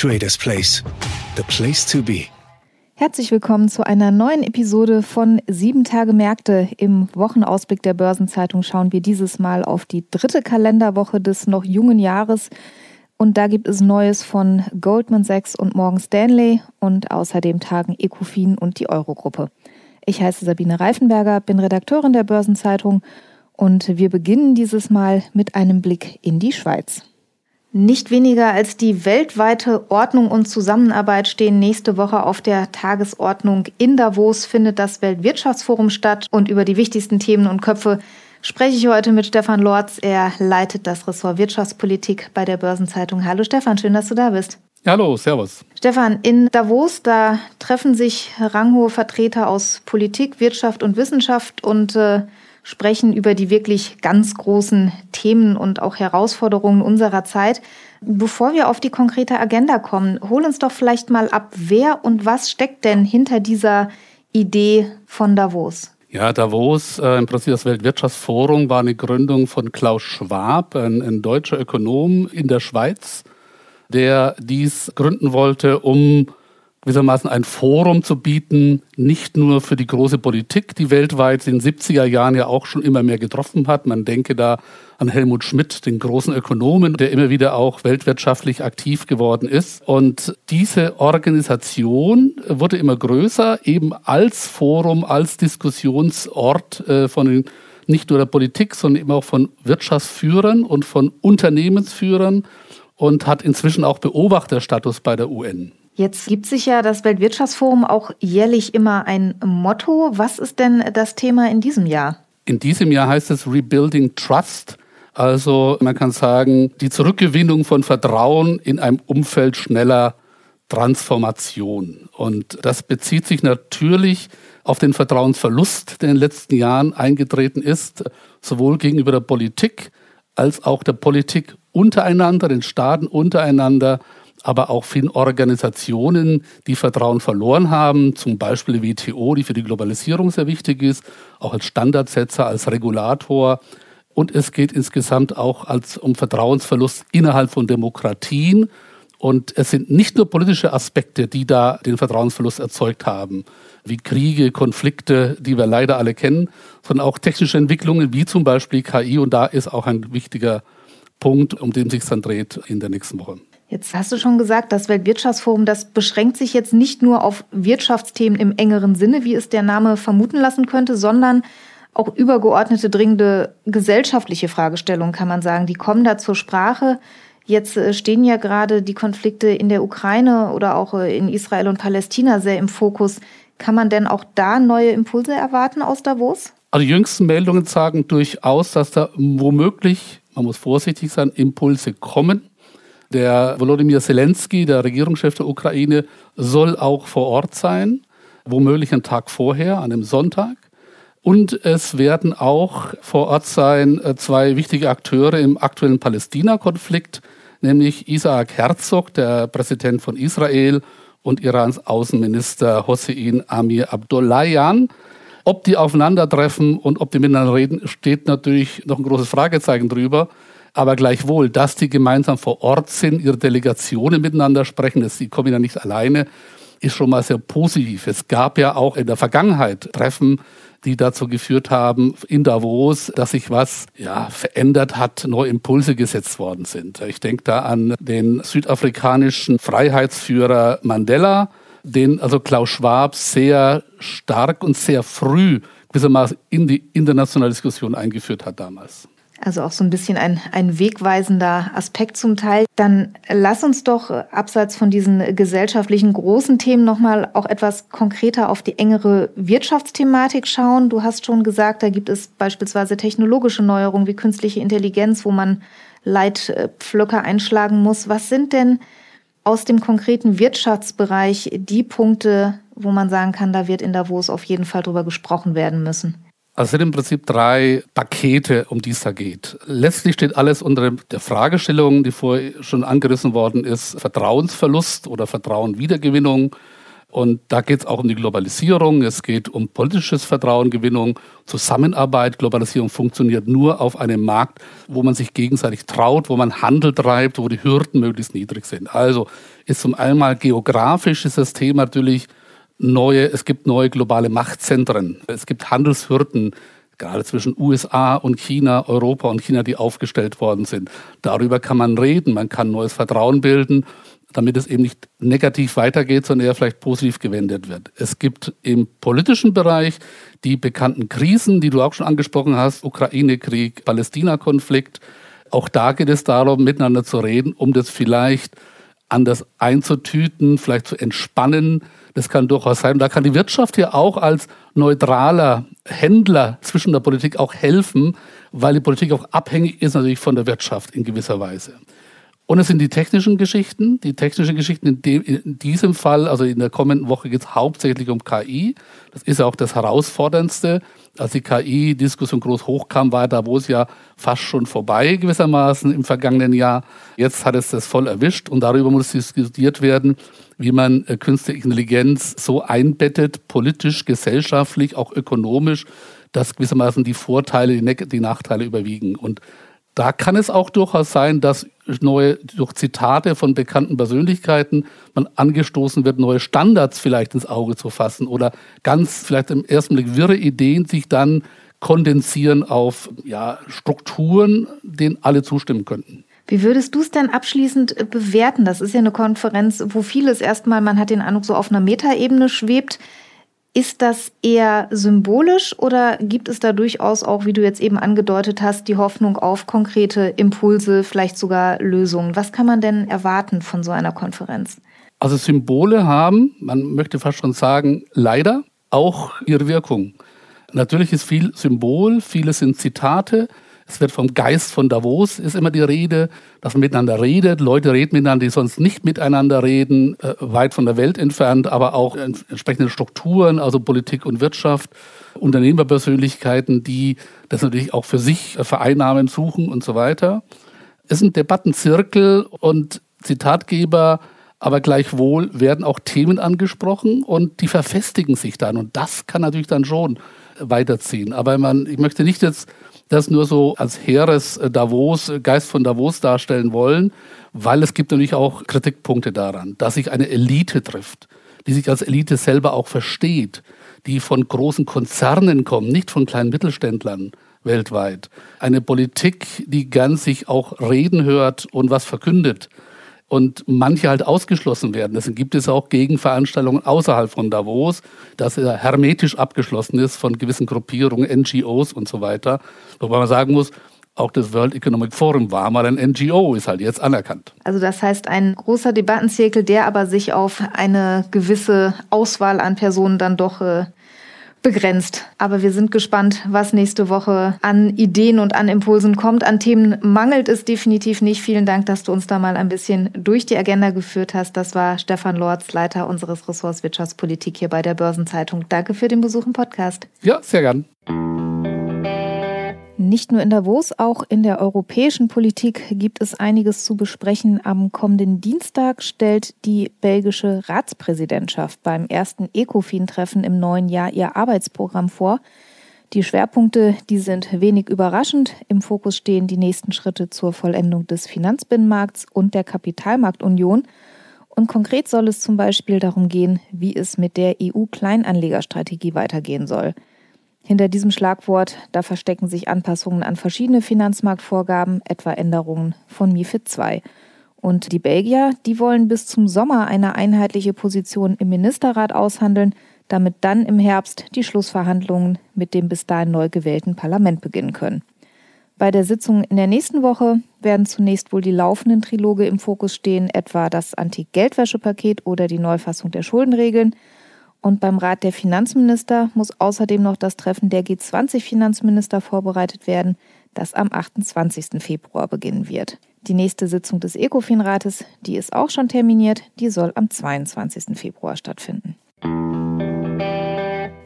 Traders Place. The place to be. Herzlich willkommen zu einer neuen Episode von Sieben Tage Märkte. Im Wochenausblick der Börsenzeitung schauen wir dieses Mal auf die dritte Kalenderwoche des noch jungen Jahres. Und da gibt es Neues von Goldman Sachs und Morgan Stanley und außerdem tagen Ecofin und die Eurogruppe. Ich heiße Sabine Reifenberger, bin Redakteurin der Börsenzeitung und wir beginnen dieses Mal mit einem Blick in die Schweiz. Nicht weniger als die weltweite Ordnung und Zusammenarbeit stehen nächste Woche auf der Tagesordnung. In Davos findet das Weltwirtschaftsforum statt und über die wichtigsten Themen und Köpfe spreche ich heute mit Stefan Lorz. Er leitet das Ressort Wirtschaftspolitik bei der Börsenzeitung. Hallo Stefan, schön, dass du da bist. Hallo, Servus. Stefan, in Davos, da treffen sich ranghohe Vertreter aus Politik, Wirtschaft und Wissenschaft und äh, sprechen über die wirklich ganz großen Themen und auch Herausforderungen unserer Zeit. Bevor wir auf die konkrete Agenda kommen, hol uns doch vielleicht mal ab, wer und was steckt denn hinter dieser Idee von Davos? Ja, Davos, äh, im Prinzip das Weltwirtschaftsforum, war eine Gründung von Klaus Schwab, ein, ein deutscher Ökonom in der Schweiz, der dies gründen wollte, um gewissermaßen ein Forum zu bieten, nicht nur für die große Politik, die weltweit in den 70er Jahren ja auch schon immer mehr getroffen hat. Man denke da an Helmut Schmidt, den großen Ökonomen, der immer wieder auch weltwirtschaftlich aktiv geworden ist. Und diese Organisation wurde immer größer, eben als Forum, als Diskussionsort äh, von den nicht nur der Politik, sondern eben auch von Wirtschaftsführern und von Unternehmensführern und hat inzwischen auch Beobachterstatus bei der UN. Jetzt gibt sich ja das Weltwirtschaftsforum auch jährlich immer ein Motto. Was ist denn das Thema in diesem Jahr? In diesem Jahr heißt es Rebuilding Trust. Also man kann sagen, die Zurückgewinnung von Vertrauen in einem Umfeld schneller Transformation. Und das bezieht sich natürlich auf den Vertrauensverlust, der in den letzten Jahren eingetreten ist, sowohl gegenüber der Politik als auch der Politik untereinander, den Staaten untereinander aber auch vielen Organisationen, die Vertrauen verloren haben, zum Beispiel die WTO, die für die Globalisierung sehr wichtig ist, auch als Standardsetzer, als Regulator. Und es geht insgesamt auch als um Vertrauensverlust innerhalb von Demokratien. Und es sind nicht nur politische Aspekte, die da den Vertrauensverlust erzeugt haben, wie Kriege, Konflikte, die wir leider alle kennen, sondern auch technische Entwicklungen wie zum Beispiel KI. Und da ist auch ein wichtiger Punkt, um den sich dann dreht in der nächsten Woche. Jetzt hast du schon gesagt, das Weltwirtschaftsforum, das beschränkt sich jetzt nicht nur auf Wirtschaftsthemen im engeren Sinne, wie es der Name vermuten lassen könnte, sondern auch übergeordnete, dringende gesellschaftliche Fragestellungen, kann man sagen. Die kommen da zur Sprache. Jetzt äh, stehen ja gerade die Konflikte in der Ukraine oder auch äh, in Israel und Palästina sehr im Fokus. Kann man denn auch da neue Impulse erwarten aus Davos? Also die jüngsten Meldungen sagen durchaus, dass da womöglich, man muss vorsichtig sein, Impulse kommen. Der Volodymyr Zelensky, der Regierungschef der Ukraine, soll auch vor Ort sein, womöglich einen Tag vorher, an einem Sonntag. Und es werden auch vor Ort sein äh, zwei wichtige Akteure im aktuellen Palästina-Konflikt, nämlich Isaac Herzog, der Präsident von Israel, und Irans Außenminister Hossein Amir Abdollahian. Ob die aufeinandertreffen und ob die miteinander reden, steht natürlich noch ein großes Fragezeichen drüber. Aber gleichwohl, dass die gemeinsam vor Ort sind, ihre Delegationen miteinander sprechen, dass sie kommen ja nicht alleine, ist schon mal sehr positiv. Es gab ja auch in der Vergangenheit Treffen, die dazu geführt haben in Davos, dass sich was ja, verändert hat, neue Impulse gesetzt worden sind. Ich denke da an den südafrikanischen Freiheitsführer Mandela, den also Klaus Schwab sehr stark und sehr früh gewissermaßen in die internationale Diskussion eingeführt hat damals. Also auch so ein bisschen ein, ein wegweisender Aspekt zum Teil. Dann lass uns doch äh, abseits von diesen gesellschaftlichen großen Themen nochmal auch etwas konkreter auf die engere Wirtschaftsthematik schauen. Du hast schon gesagt, da gibt es beispielsweise technologische Neuerungen wie künstliche Intelligenz, wo man Leitpflöcke einschlagen muss. Was sind denn aus dem konkreten Wirtschaftsbereich die Punkte, wo man sagen kann, da wird in Davos auf jeden Fall drüber gesprochen werden müssen? Also es sind im Prinzip drei Pakete, um die es da geht. Letztlich steht alles unter der Fragestellung, die vorher schon angerissen worden ist, Vertrauensverlust oder Vertrauenwiedergewinnung. Und da geht es auch um die Globalisierung, es geht um politisches Vertrauengewinnung, Zusammenarbeit. Globalisierung funktioniert nur auf einem Markt, wo man sich gegenseitig traut, wo man Handel treibt, wo die Hürden möglichst niedrig sind. Also ist zum einen geografisch ist das Thema natürlich neue, es gibt neue globale Machtzentren, es gibt Handelshürden, gerade zwischen USA und China, Europa und China, die aufgestellt worden sind. Darüber kann man reden, man kann neues Vertrauen bilden, damit es eben nicht negativ weitergeht, sondern eher vielleicht positiv gewendet wird. Es gibt im politischen Bereich die bekannten Krisen, die du auch schon angesprochen hast, Ukraine-Krieg, Palästina-Konflikt. Auch da geht es darum, miteinander zu reden, um das vielleicht anders einzutüten, vielleicht zu entspannen, das kann durchaus sein. Da kann die Wirtschaft ja auch als neutraler Händler zwischen der Politik auch helfen, weil die Politik auch abhängig ist natürlich von der Wirtschaft in gewisser Weise. Und es sind die technischen Geschichten. Die technischen Geschichten in, dem, in diesem Fall, also in der kommenden Woche geht es hauptsächlich um KI. Das ist ja auch das Herausforderndste. Als die KI-Diskussion groß hochkam, war da, wo es ja fast schon vorbei gewissermaßen im vergangenen Jahr. Jetzt hat es das voll erwischt und darüber muss diskutiert werden, wie man äh, künstliche Intelligenz so einbettet, politisch, gesellschaftlich, auch ökonomisch, dass gewissermaßen die Vorteile, die, die Nachteile überwiegen. Und da kann es auch durchaus sein, dass neue, durch Zitate von bekannten Persönlichkeiten man angestoßen wird, neue Standards vielleicht ins Auge zu fassen oder ganz vielleicht im ersten Blick wirre Ideen sich dann kondensieren auf ja, Strukturen, denen alle zustimmen könnten. Wie würdest du es denn abschließend bewerten? Das ist ja eine Konferenz, wo vieles erstmal, man hat den Eindruck, so auf einer Metaebene schwebt. Ist das eher symbolisch oder gibt es da durchaus auch, wie du jetzt eben angedeutet hast, die Hoffnung auf konkrete Impulse, vielleicht sogar Lösungen? Was kann man denn erwarten von so einer Konferenz? Also Symbole haben, man möchte fast schon sagen, leider auch ihre Wirkung. Natürlich ist viel Symbol, vieles sind Zitate, es wird vom Geist von Davos, ist immer die Rede, dass man miteinander redet. Leute reden miteinander, die sonst nicht miteinander reden, äh, weit von der Welt entfernt, aber auch entsprechende Strukturen, also Politik und Wirtschaft, Unternehmerpersönlichkeiten, die das natürlich auch für sich äh, vereinnahmen suchen und so weiter. Es sind Debattenzirkel und Zitatgeber, aber gleichwohl werden auch Themen angesprochen und die verfestigen sich dann. Und das kann natürlich dann schon weiterziehen. Aber man, ich möchte nicht jetzt das nur so als hehres äh, Davos, äh, Geist von Davos darstellen wollen, weil es gibt natürlich auch Kritikpunkte daran, dass sich eine Elite trifft, die sich als Elite selber auch versteht, die von großen Konzernen kommen, nicht von kleinen Mittelständlern weltweit. Eine Politik, die gern sich auch reden hört und was verkündet und manche halt ausgeschlossen werden. Deswegen gibt es auch Gegenveranstaltungen außerhalb von Davos, dass er hermetisch abgeschlossen ist von gewissen Gruppierungen, NGOs und so weiter. Wobei man sagen muss, auch das World Economic Forum war mal ein NGO, ist halt jetzt anerkannt. Also das heißt ein großer Debattenzirkel, der aber sich auf eine gewisse Auswahl an Personen dann doch äh, begrenzt. Aber wir sind gespannt, was nächste Woche an Ideen und an Impulsen kommt. An Themen mangelt es definitiv nicht. Vielen Dank, dass du uns da mal ein bisschen durch die Agenda geführt hast. Das war Stefan Lorz, Leiter unseres Ressorts Wirtschaftspolitik hier bei der Börsenzeitung. Danke für den Besuch im Podcast. Ja, sehr gern. Nicht nur in Davos, auch in der europäischen Politik gibt es einiges zu besprechen. Am kommenden Dienstag stellt die belgische Ratspräsidentschaft beim ersten ECOFIN-Treffen im neuen Jahr ihr Arbeitsprogramm vor. Die Schwerpunkte, die sind wenig überraschend. Im Fokus stehen die nächsten Schritte zur Vollendung des Finanzbinnenmarkts und der Kapitalmarktunion. Und konkret soll es zum Beispiel darum gehen, wie es mit der EU-Kleinanlegerstrategie weitergehen soll. Hinter diesem Schlagwort, da verstecken sich Anpassungen an verschiedene Finanzmarktvorgaben, etwa Änderungen von MIFID II. Und die Belgier, die wollen bis zum Sommer eine einheitliche Position im Ministerrat aushandeln, damit dann im Herbst die Schlussverhandlungen mit dem bis dahin neu gewählten Parlament beginnen können. Bei der Sitzung in der nächsten Woche werden zunächst wohl die laufenden Triloge im Fokus stehen, etwa das Anti-Geldwäsche-Paket oder die Neufassung der Schuldenregeln. Und beim Rat der Finanzminister muss außerdem noch das Treffen der G20-Finanzminister vorbereitet werden, das am 28. Februar beginnen wird. Die nächste Sitzung des ECOFIN-Rates, die ist auch schon terminiert, die soll am 22. Februar stattfinden.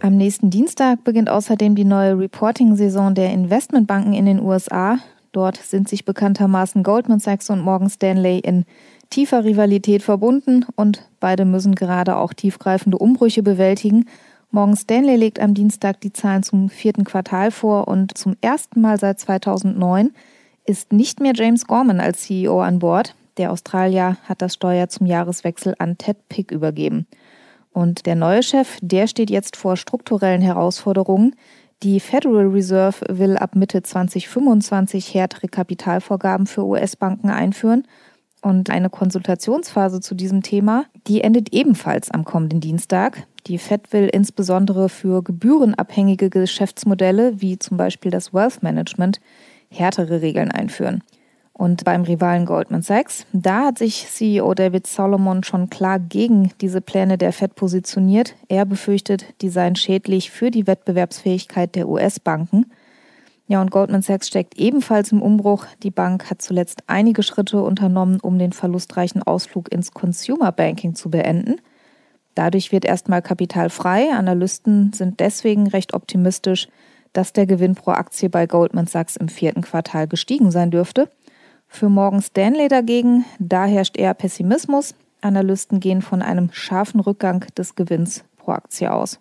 Am nächsten Dienstag beginnt außerdem die neue Reporting-Saison der Investmentbanken in den USA. Dort sind sich bekanntermaßen Goldman Sachs und Morgan Stanley in tiefer Rivalität verbunden und beide müssen gerade auch tiefgreifende Umbrüche bewältigen. Morgan Stanley legt am Dienstag die Zahlen zum vierten Quartal vor und zum ersten Mal seit 2009 ist nicht mehr James Gorman als CEO an Bord. Der Australier hat das Steuer zum Jahreswechsel an Ted Pick übergeben. Und der neue Chef, der steht jetzt vor strukturellen Herausforderungen. Die Federal Reserve will ab Mitte 2025 härtere Kapitalvorgaben für US-Banken einführen. Und eine Konsultationsphase zu diesem Thema, die endet ebenfalls am kommenden Dienstag. Die Fed will insbesondere für gebührenabhängige Geschäftsmodelle wie zum Beispiel das Wealth Management härtere Regeln einführen. Und beim Rivalen Goldman Sachs, da hat sich CEO David Solomon schon klar gegen diese Pläne der Fed positioniert. Er befürchtet, die seien schädlich für die Wettbewerbsfähigkeit der US-Banken. Ja, und Goldman Sachs steckt ebenfalls im Umbruch. Die Bank hat zuletzt einige Schritte unternommen, um den verlustreichen Ausflug ins Consumer Banking zu beenden. Dadurch wird erstmal Kapital frei. Analysten sind deswegen recht optimistisch, dass der Gewinn pro Aktie bei Goldman Sachs im vierten Quartal gestiegen sein dürfte. Für Morgan Stanley dagegen, da herrscht eher Pessimismus. Analysten gehen von einem scharfen Rückgang des Gewinns pro Aktie aus.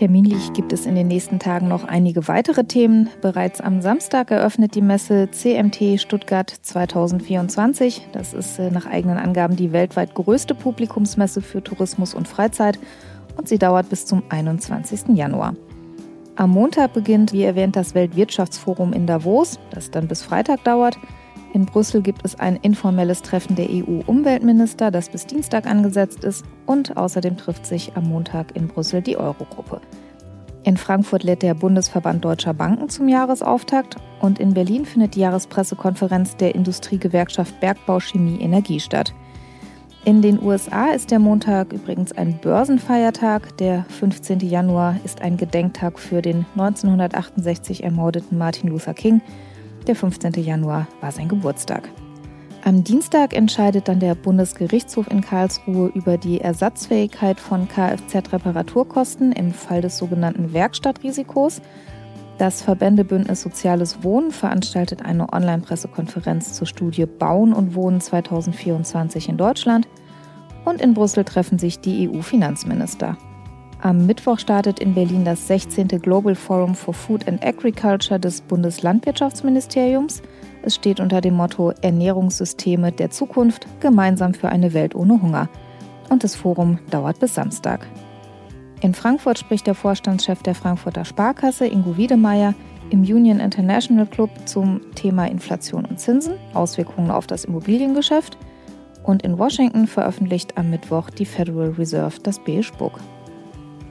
Terminlich gibt es in den nächsten Tagen noch einige weitere Themen. Bereits am Samstag eröffnet die Messe CMT Stuttgart 2024. Das ist äh, nach eigenen Angaben die weltweit größte Publikumsmesse für Tourismus und Freizeit und sie dauert bis zum 21. Januar. Am Montag beginnt, wie erwähnt, das Weltwirtschaftsforum in Davos, das dann bis Freitag dauert. In Brüssel gibt es ein informelles Treffen der EU-Umweltminister, das bis Dienstag angesetzt ist. Und außerdem trifft sich am Montag in Brüssel die Eurogruppe. In Frankfurt lädt der Bundesverband Deutscher Banken zum Jahresauftakt und in Berlin findet die Jahrespressekonferenz der Industriegewerkschaft Bergbau Chemie Energie statt. In den USA ist der Montag übrigens ein Börsenfeiertag. Der 15. Januar ist ein Gedenktag für den 1968 ermordeten Martin Luther King. Der 15. Januar war sein Geburtstag. Am Dienstag entscheidet dann der Bundesgerichtshof in Karlsruhe über die Ersatzfähigkeit von Kfz-Reparaturkosten im Fall des sogenannten Werkstattrisikos. Das Verbändebündnis Soziales Wohnen veranstaltet eine Online-Pressekonferenz zur Studie Bauen und Wohnen 2024 in Deutschland. Und in Brüssel treffen sich die EU-Finanzminister. Am Mittwoch startet in Berlin das 16. Global Forum for Food and Agriculture des Bundeslandwirtschaftsministeriums. Es steht unter dem Motto Ernährungssysteme der Zukunft gemeinsam für eine Welt ohne Hunger. Und das Forum dauert bis Samstag. In Frankfurt spricht der Vorstandschef der Frankfurter Sparkasse, Ingo Wiedemeyer, im Union International Club zum Thema Inflation und Zinsen, Auswirkungen auf das Immobiliengeschäft. Und in Washington veröffentlicht am Mittwoch die Federal Reserve das Beige Book.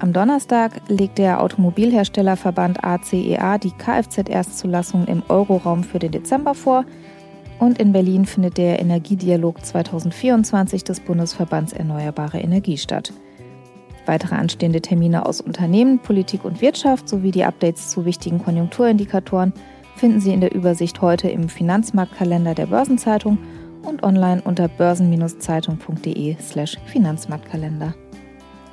Am Donnerstag legt der Automobilherstellerverband ACEA e die Kfz-Erstzulassung im Euroraum für den Dezember vor. Und in Berlin findet der Energiedialog 2024 des Bundesverbands Erneuerbare Energie statt. Weitere anstehende Termine aus Unternehmen, Politik und Wirtschaft sowie die Updates zu wichtigen Konjunkturindikatoren finden Sie in der Übersicht heute im Finanzmarktkalender der Börsenzeitung und online unter börsen-zeitung.de/slash Finanzmarktkalender.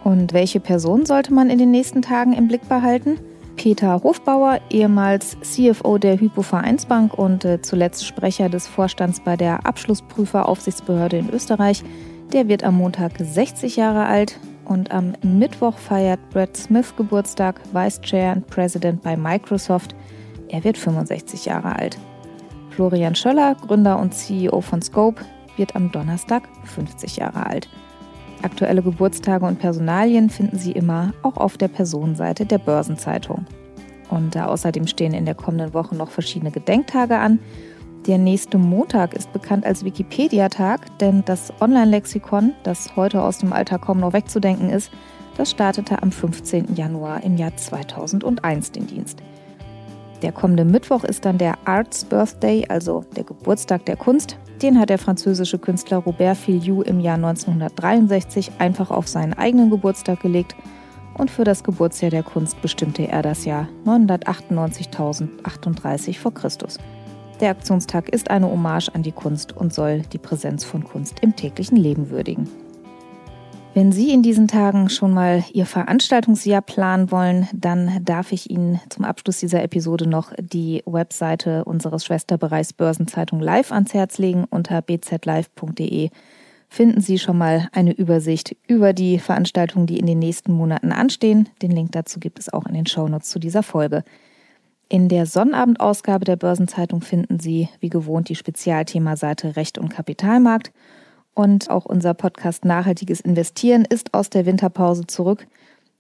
Und welche Person sollte man in den nächsten Tagen im Blick behalten? Peter Hofbauer, ehemals CFO der Hypo Vereinsbank und äh, zuletzt Sprecher des Vorstands bei der Abschlussprüferaufsichtsbehörde in Österreich, der wird am Montag 60 Jahre alt und am Mittwoch feiert Brad Smith Geburtstag, Vice Chair und President bei Microsoft. Er wird 65 Jahre alt. Florian Schöller, Gründer und CEO von Scope, wird am Donnerstag 50 Jahre alt. Aktuelle Geburtstage und Personalien finden Sie immer auch auf der Personenseite der Börsenzeitung. Und außerdem stehen in der kommenden Woche noch verschiedene Gedenktage an. Der nächste Montag ist bekannt als Wikipedia-Tag, denn das Online-Lexikon, das heute aus dem Alltag kaum noch wegzudenken ist, das startete am 15. Januar im Jahr 2001 den Dienst. Der kommende Mittwoch ist dann der Arts Birthday, also der Geburtstag der Kunst. Den hat der französische Künstler Robert Filiou im Jahr 1963 einfach auf seinen eigenen Geburtstag gelegt und für das Geburtsjahr der Kunst bestimmte er das Jahr 998.038 vor Christus. Der Aktionstag ist eine Hommage an die Kunst und soll die Präsenz von Kunst im täglichen Leben würdigen. Wenn Sie in diesen Tagen schon mal Ihr Veranstaltungsjahr planen wollen, dann darf ich Ihnen zum Abschluss dieser Episode noch die Webseite unseres Schwesterbereichs Börsenzeitung Live ans Herz legen. Unter bzlive.de finden Sie schon mal eine Übersicht über die Veranstaltungen, die in den nächsten Monaten anstehen. Den Link dazu gibt es auch in den Shownotes zu dieser Folge. In der Sonnabendausgabe der Börsenzeitung finden Sie wie gewohnt die Spezialthemaseite Recht und Kapitalmarkt. Und auch unser Podcast Nachhaltiges Investieren ist aus der Winterpause zurück.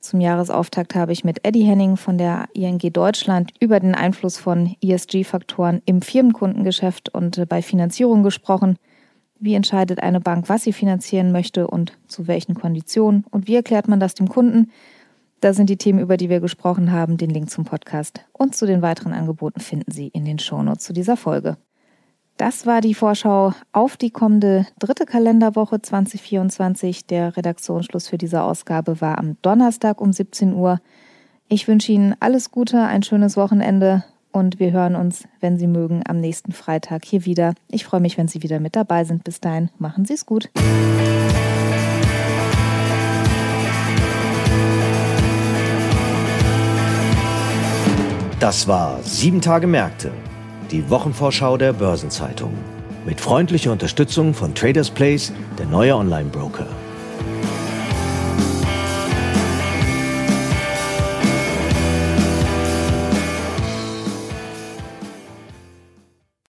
Zum Jahresauftakt habe ich mit Eddie Henning von der ING Deutschland über den Einfluss von ESG-Faktoren im Firmenkundengeschäft und bei Finanzierung gesprochen. Wie entscheidet eine Bank, was sie finanzieren möchte und zu welchen Konditionen? Und wie erklärt man das dem Kunden? Da sind die Themen, über die wir gesprochen haben. Den Link zum Podcast und zu den weiteren Angeboten finden Sie in den Shownotes zu dieser Folge. Das war die Vorschau auf die kommende dritte Kalenderwoche 2024. Der Redaktionsschluss für diese Ausgabe war am Donnerstag um 17 Uhr. Ich wünsche Ihnen alles Gute, ein schönes Wochenende und wir hören uns, wenn Sie mögen, am nächsten Freitag hier wieder. Ich freue mich, wenn Sie wieder mit dabei sind. Bis dahin, machen Sie es gut. Das war Sieben Tage Märkte, die Wochenvorschau der Börsenzeitung. Mit freundlicher Unterstützung von Traders Place, der neue Online-Broker.